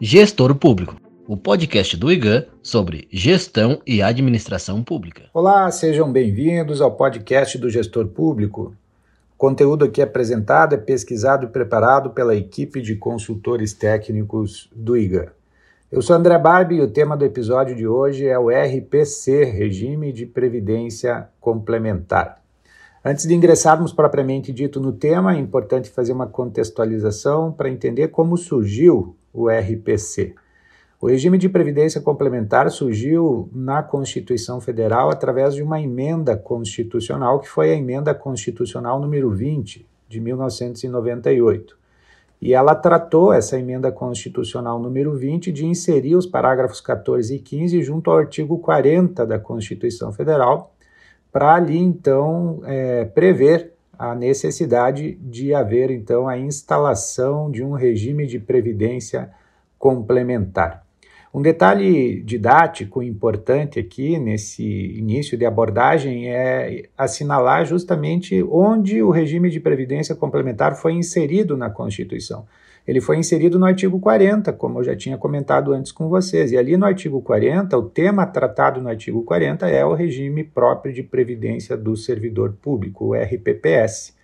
Gestor Público, o podcast do IGAN sobre gestão e administração pública. Olá, sejam bem-vindos ao podcast do Gestor Público. O conteúdo aqui apresentado é pesquisado e preparado pela equipe de consultores técnicos do IGAN. Eu sou André Barbi e o tema do episódio de hoje é o RPC, Regime de Previdência Complementar. Antes de ingressarmos propriamente dito no tema, é importante fazer uma contextualização para entender como surgiu o RPC. O regime de previdência complementar surgiu na Constituição Federal através de uma emenda constitucional, que foi a emenda constitucional número 20 de 1998. E ela tratou essa emenda constitucional número 20 de inserir os parágrafos 14 e 15 junto ao artigo 40 da Constituição Federal, para ali então é, prever a necessidade de haver então a instalação de um regime de previdência complementar. Um detalhe didático importante aqui nesse início de abordagem é assinalar justamente onde o regime de previdência complementar foi inserido na Constituição ele foi inserido no artigo 40, como eu já tinha comentado antes com vocês. E ali no artigo 40, o tema tratado no artigo 40 é o regime próprio de previdência do servidor público, o RPPS.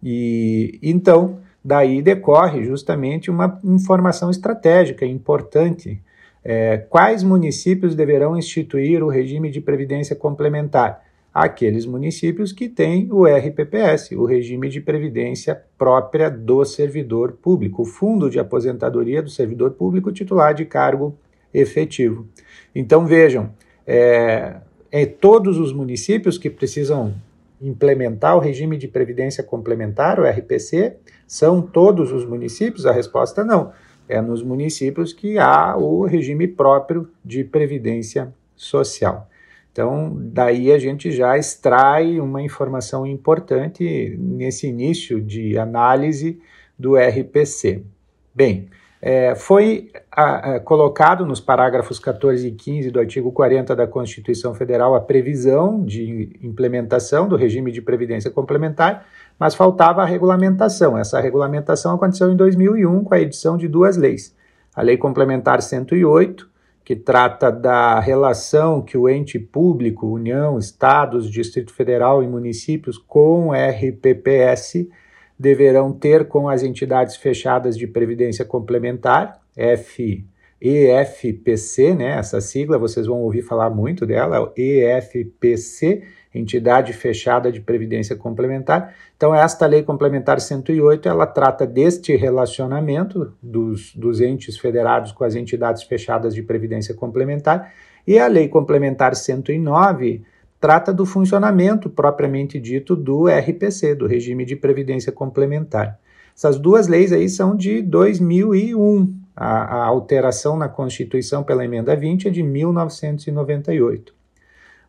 E então, daí decorre justamente uma informação estratégica importante. É, quais municípios deverão instituir o regime de previdência complementar? Aqueles municípios que têm o RPPS, o regime de previdência própria do servidor público, o fundo de aposentadoria do servidor público titular de cargo efetivo. Então vejam, é, é todos os municípios que precisam implementar o regime de previdência complementar, o RPC, são todos os municípios? A resposta não. É nos municípios que há o regime próprio de previdência social. Então, daí a gente já extrai uma informação importante nesse início de análise do RPC. Bem, é, foi a, a, colocado nos parágrafos 14 e 15 do artigo 40 da Constituição Federal a previsão de implementação do regime de previdência complementar, mas faltava a regulamentação. Essa regulamentação aconteceu em 2001 com a edição de duas leis: a Lei Complementar 108 que trata da relação que o ente público, União, Estados, Distrito Federal e municípios com RPPS deverão ter com as entidades fechadas de previdência complementar, F EFPC, né? Essa sigla vocês vão ouvir falar muito dela, EFPC, entidade fechada de previdência complementar. Então, esta lei complementar 108, ela trata deste relacionamento dos, dos entes federados com as entidades fechadas de previdência complementar, e a lei complementar 109 trata do funcionamento propriamente dito do RPC, do regime de previdência complementar. Essas duas leis aí são de 2001. A, a alteração na Constituição pela emenda 20 é de 1998.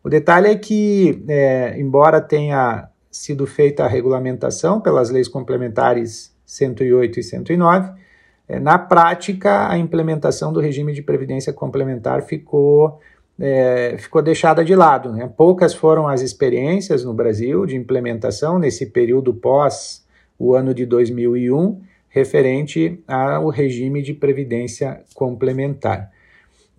O detalhe é que, é, embora tenha sido feita a regulamentação pelas leis complementares 108 e 109, é, na prática a implementação do regime de previdência complementar ficou, é, ficou deixada de lado. Né? Poucas foram as experiências no Brasil de implementação nesse período pós o ano de 2001, referente ao regime de previdência complementar.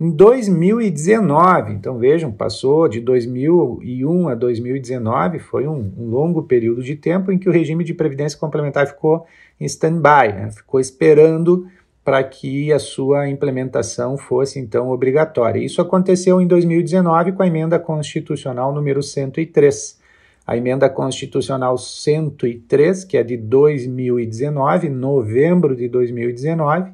Em 2019, então vejam, passou de 2001 a 2019, foi um, um longo período de tempo em que o regime de previdência complementar ficou em stand-by, né? ficou esperando para que a sua implementação fosse então obrigatória. Isso aconteceu em 2019 com a emenda constitucional número 103. A emenda constitucional 103, que é de 2019, novembro de 2019,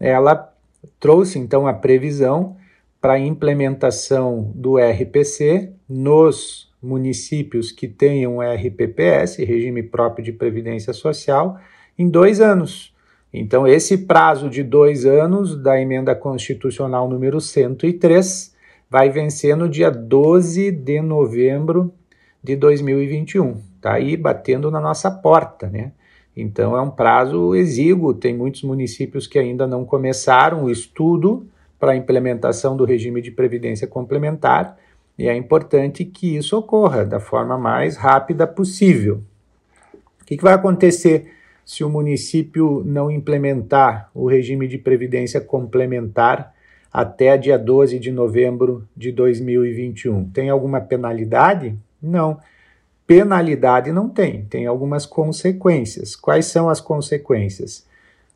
ela trouxe então a previsão para a implementação do RPC nos municípios que tenham RPPS, regime próprio de previdência social, em dois anos. Então, esse prazo de dois anos da emenda constitucional número 103 vai vencer no dia 12 de novembro de 2021. Está aí batendo na nossa porta, né? Então é um prazo exíguo, tem muitos municípios que ainda não começaram o estudo para a implementação do regime de previdência complementar e é importante que isso ocorra da forma mais rápida possível. O que, que vai acontecer se o município não implementar o regime de previdência complementar até dia 12 de novembro de 2021? Tem alguma penalidade? Não. Penalidade não tem, tem algumas consequências. Quais são as consequências?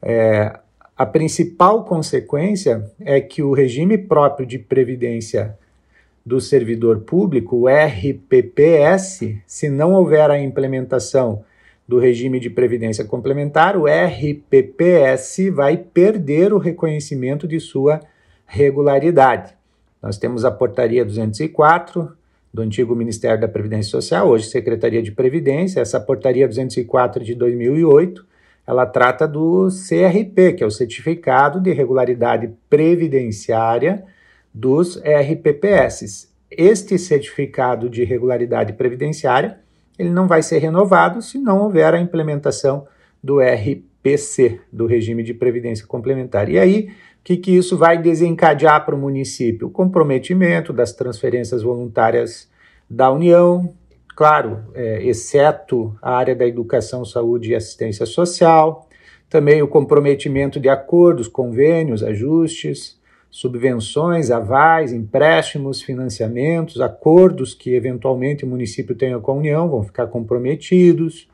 É, a principal consequência é que o regime próprio de previdência do servidor público, o RPPS, se não houver a implementação do regime de previdência complementar, o RPPS vai perder o reconhecimento de sua regularidade. Nós temos a portaria 204 do antigo Ministério da Previdência Social, hoje Secretaria de Previdência, essa portaria 204 de 2008, ela trata do CRP, que é o Certificado de Regularidade Previdenciária dos RPPS. Este certificado de regularidade previdenciária, ele não vai ser renovado se não houver a implementação do RPC, do regime de previdência complementar. E aí, que, que isso vai desencadear para o município? O comprometimento das transferências voluntárias da União, claro, é, exceto a área da educação, saúde e assistência social, também o comprometimento de acordos, convênios, ajustes, subvenções, avais, empréstimos, financiamentos, acordos que eventualmente o município tenha com a União vão ficar comprometidos.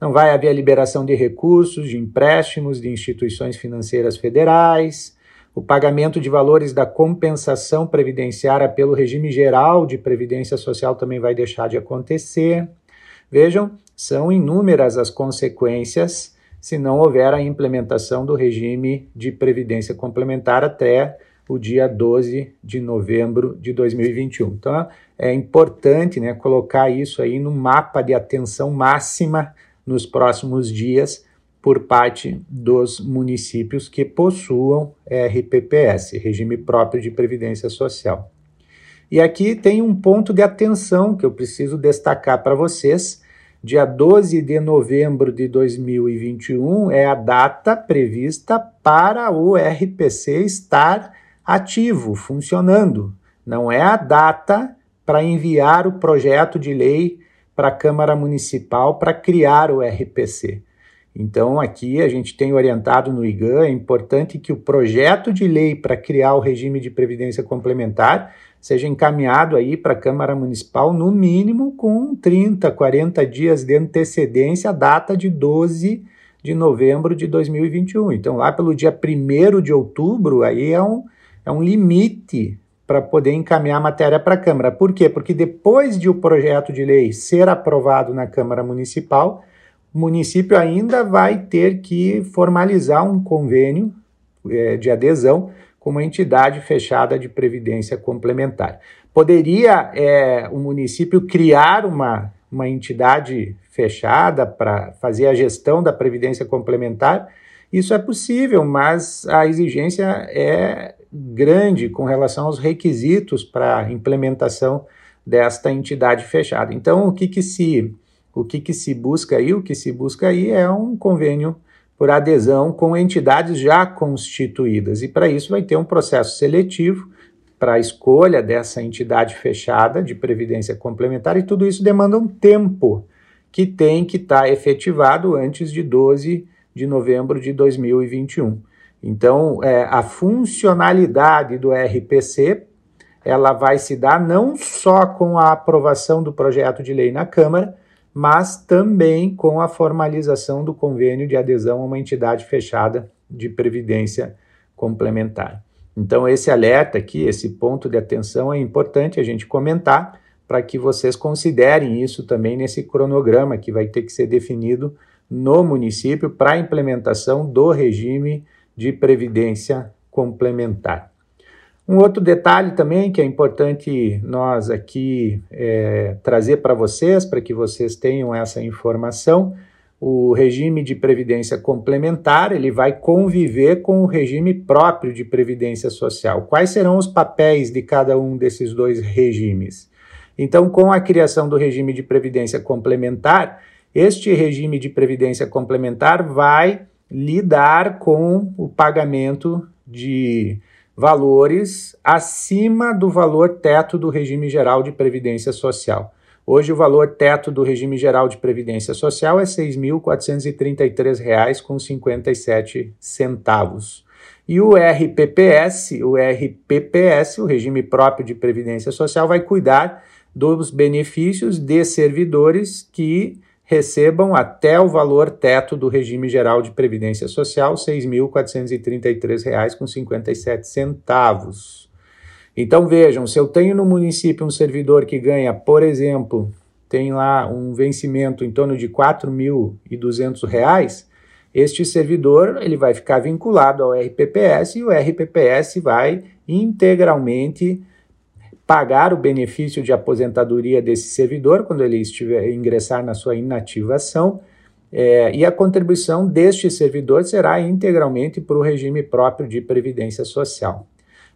Não vai haver a liberação de recursos, de empréstimos de instituições financeiras federais o pagamento de valores da compensação previdenciária pelo regime geral de previdência social também vai deixar de acontecer. Vejam, são inúmeras as consequências se não houver a implementação do regime de previdência complementar até o dia 12 de novembro de 2021. Então, é importante né, colocar isso aí no mapa de atenção máxima nos próximos dias por parte dos municípios que possuam RPPS, Regime Próprio de Previdência Social. E aqui tem um ponto de atenção que eu preciso destacar para vocês. Dia 12 de novembro de 2021 é a data prevista para o RPC estar ativo, funcionando. Não é a data para enviar o projeto de lei para a Câmara Municipal para criar o RPC. Então, aqui a gente tem orientado no IGAN, é importante que o projeto de lei para criar o regime de previdência complementar seja encaminhado aí para a Câmara Municipal, no mínimo com 30, 40 dias de antecedência à data de 12 de novembro de 2021. Então, lá pelo dia 1 de outubro, aí é um, é um limite para poder encaminhar a matéria para a Câmara. Por quê? Porque depois de o projeto de lei ser aprovado na Câmara Municipal, o município ainda vai ter que formalizar um convênio é, de adesão com uma entidade fechada de previdência complementar. Poderia é, o município criar uma, uma entidade fechada para fazer a gestão da previdência complementar? Isso é possível, mas a exigência é grande com relação aos requisitos para a implementação desta entidade fechada. Então, o que, que se o que, que se busca aí? O que se busca aí é um convênio por adesão com entidades já constituídas. E para isso vai ter um processo seletivo para a escolha dessa entidade fechada de previdência complementar, e tudo isso demanda um tempo que tem que estar tá efetivado antes de 12 de novembro de 2021. Então, é, a funcionalidade do RPC ela vai se dar não só com a aprovação do projeto de lei na Câmara, mas também com a formalização do convênio de adesão a uma entidade fechada de previdência complementar. Então, esse alerta aqui, esse ponto de atenção é importante a gente comentar para que vocês considerem isso também nesse cronograma que vai ter que ser definido no município para a implementação do regime de previdência complementar. Um outro detalhe também que é importante nós aqui é, trazer para vocês, para que vocês tenham essa informação, o regime de previdência complementar ele vai conviver com o regime próprio de previdência social. Quais serão os papéis de cada um desses dois regimes? Então, com a criação do regime de previdência complementar, este regime de previdência complementar vai lidar com o pagamento de valores acima do valor teto do regime geral de previdência social. Hoje o valor teto do regime geral de previdência social é R$ 6.433,57. E o RPPS, o RPPS, o regime próprio de previdência social, vai cuidar dos benefícios de servidores que recebam até o valor teto do regime geral de previdência social, R$ 6.433,57. Então vejam, se eu tenho no município um servidor que ganha, por exemplo, tem lá um vencimento em torno de R$ 4.200, este servidor ele vai ficar vinculado ao RPPS e o RPPS vai integralmente pagar o benefício de aposentadoria desse servidor quando ele estiver ingressar na sua inativação. É, e a contribuição deste servidor será integralmente para o regime próprio de previdência social.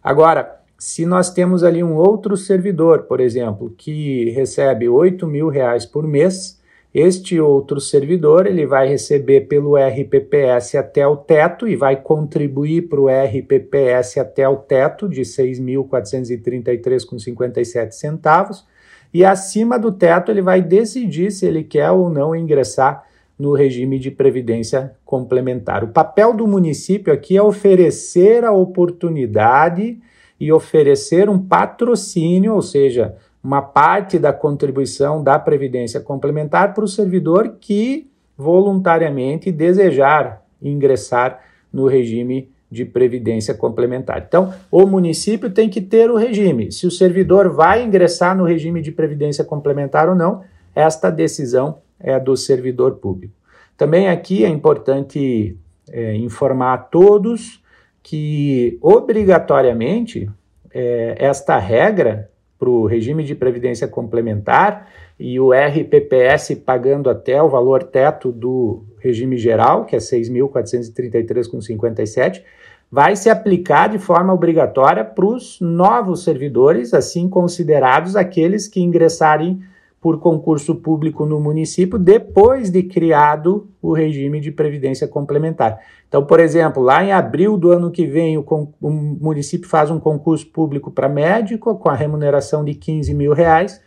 Agora, se nós temos ali um outro servidor, por exemplo, que recebe 8 mil reais por mês, este outro servidor ele vai receber pelo RPPS até o teto e vai contribuir para o RPPS até o teto de R$ 6.433,57 centavos e acima do teto ele vai decidir se ele quer ou não ingressar no regime de previdência complementar. O papel do município aqui é oferecer a oportunidade e oferecer um patrocínio, ou seja, uma parte da contribuição da Previdência Complementar para o servidor que voluntariamente desejar ingressar no regime de previdência complementar. Então, o município tem que ter o regime. Se o servidor vai ingressar no regime de previdência complementar ou não, esta decisão é do servidor público. Também aqui é importante é, informar a todos que, obrigatoriamente, é, esta regra para o regime de previdência complementar e o RPPS pagando até o valor teto do regime geral, que é 6.433,57, vai se aplicar de forma obrigatória para os novos servidores, assim considerados aqueles que ingressarem por concurso público no município depois de criado o regime de previdência complementar. Então, por exemplo, lá em abril do ano que vem, o, o município faz um concurso público para médico com a remuneração de 15 mil reais.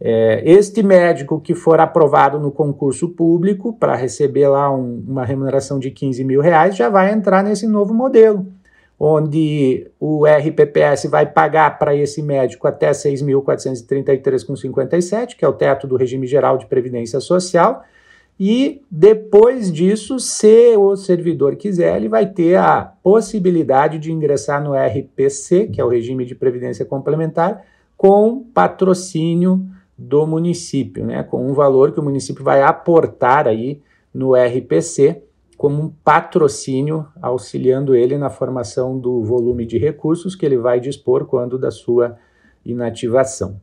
É, este médico que for aprovado no concurso público para receber lá um, uma remuneração de 15 mil reais já vai entrar nesse novo modelo onde o RPPS vai pagar para esse médico até 6.433,57, que é o teto do regime geral de previdência social, e depois disso, se o servidor quiser, ele vai ter a possibilidade de ingressar no RPC, que é o regime de previdência complementar, com patrocínio do município, né, com um valor que o município vai aportar aí no RPC como um patrocínio, auxiliando ele na formação do volume de recursos que ele vai dispor quando da sua inativação.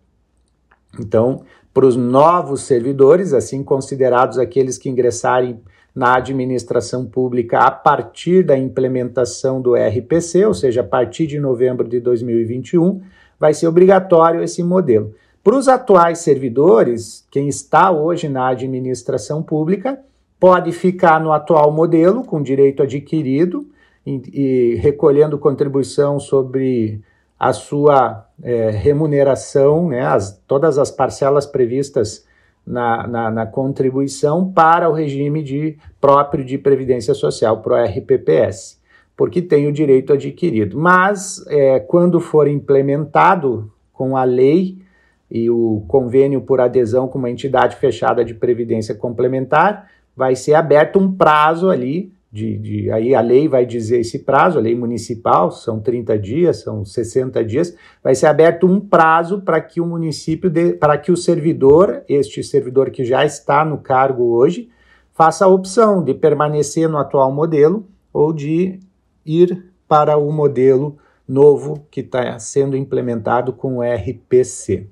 Então, para os novos servidores, assim considerados aqueles que ingressarem na administração pública a partir da implementação do RPC, ou seja, a partir de novembro de 2021, vai ser obrigatório esse modelo. Para os atuais servidores, quem está hoje na administração pública, pode ficar no atual modelo, com direito adquirido, e, e recolhendo contribuição sobre a sua é, remuneração, né, as, todas as parcelas previstas na, na, na, contribuição para o regime de, próprio de Previdência Social, para o RPPS, porque tem o direito adquirido. Mas, é, quando for implementado com a lei e o convênio por adesão com uma entidade fechada de previdência complementar, vai ser aberto um prazo ali, de, de, aí a lei vai dizer esse prazo, a lei municipal, são 30 dias, são 60 dias, vai ser aberto um prazo para que o município, para que o servidor, este servidor que já está no cargo hoje, faça a opção de permanecer no atual modelo ou de ir para o modelo novo que está sendo implementado com o RPC.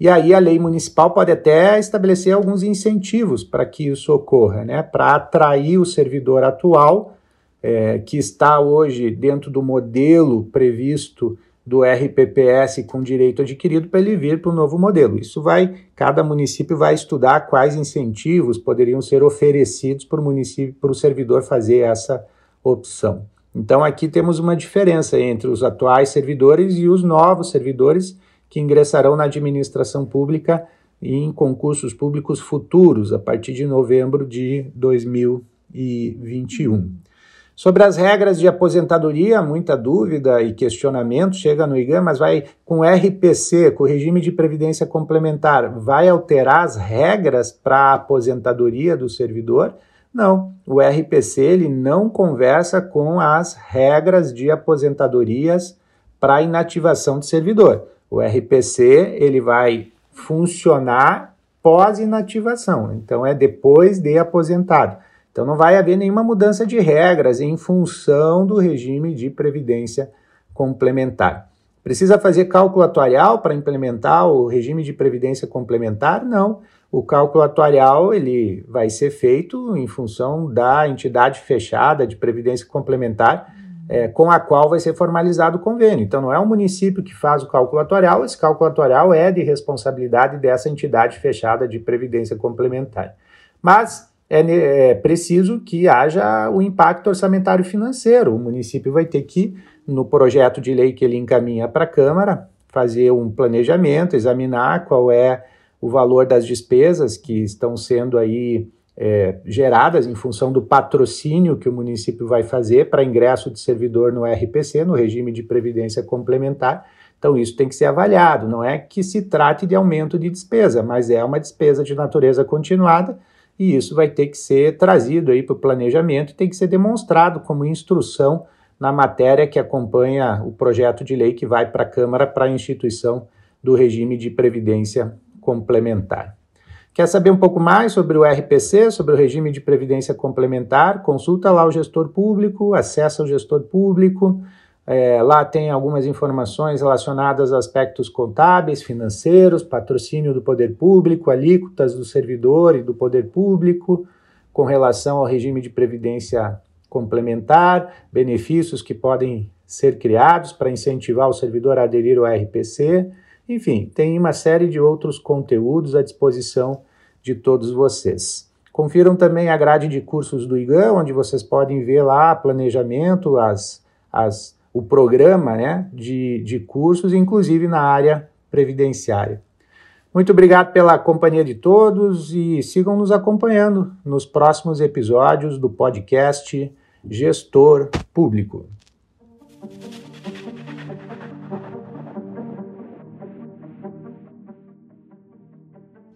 E aí a lei municipal pode até estabelecer alguns incentivos para que isso ocorra, né? Para atrair o servidor atual, é, que está hoje dentro do modelo previsto do RPPS com direito adquirido para ele vir para o novo modelo. Isso vai, cada município vai estudar quais incentivos poderiam ser oferecidos para o município, para o servidor fazer essa opção. Então aqui temos uma diferença entre os atuais servidores e os novos servidores que ingressarão na administração pública em concursos públicos futuros a partir de novembro de 2021. Sobre as regras de aposentadoria, muita dúvida e questionamento chega no IGAM, mas vai com RPC, com o regime de previdência complementar, vai alterar as regras para a aposentadoria do servidor? Não, o RPC ele não conversa com as regras de aposentadorias para inativação de servidor. O RPC ele vai funcionar pós-inativação, então é depois de aposentado. Então não vai haver nenhuma mudança de regras em função do regime de previdência complementar. Precisa fazer cálculo atuarial para implementar o regime de previdência complementar? Não. O cálculo atuarial ele vai ser feito em função da entidade fechada de previdência complementar é, com a qual vai ser formalizado o convênio. Então não é o município que faz o cálculo atuarial, esse cálculo atuarial é de responsabilidade dessa entidade fechada de previdência complementar. Mas é, é preciso que haja o impacto orçamentário financeiro. O município vai ter que, no projeto de lei que ele encaminha para a Câmara, fazer um planejamento, examinar qual é o valor das despesas que estão sendo aí é, geradas em função do patrocínio que o município vai fazer para ingresso de servidor no RPC, no regime de previdência complementar. Então, isso tem que ser avaliado. Não é que se trate de aumento de despesa, mas é uma despesa de natureza continuada e isso vai ter que ser trazido aí para o planejamento e tem que ser demonstrado como instrução na matéria que acompanha o projeto de lei que vai para a Câmara para a instituição do regime de previdência complementar. Quer saber um pouco mais sobre o RPC, sobre o regime de previdência complementar? Consulta lá o gestor público, acessa o gestor público, é, lá tem algumas informações relacionadas a aspectos contábeis, financeiros, patrocínio do poder público, alíquotas do servidor e do poder público, com relação ao regime de previdência complementar, benefícios que podem ser criados para incentivar o servidor a aderir ao RPC. Enfim, tem uma série de outros conteúdos à disposição de todos vocês. Confiram também a grade de cursos do IGAN, onde vocês podem ver lá planejamento, as, as o programa né, de, de cursos, inclusive na área previdenciária. Muito obrigado pela companhia de todos e sigam nos acompanhando nos próximos episódios do podcast Gestor Público.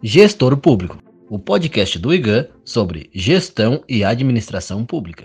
Gestor Público, o podcast do IGAN sobre gestão e administração pública.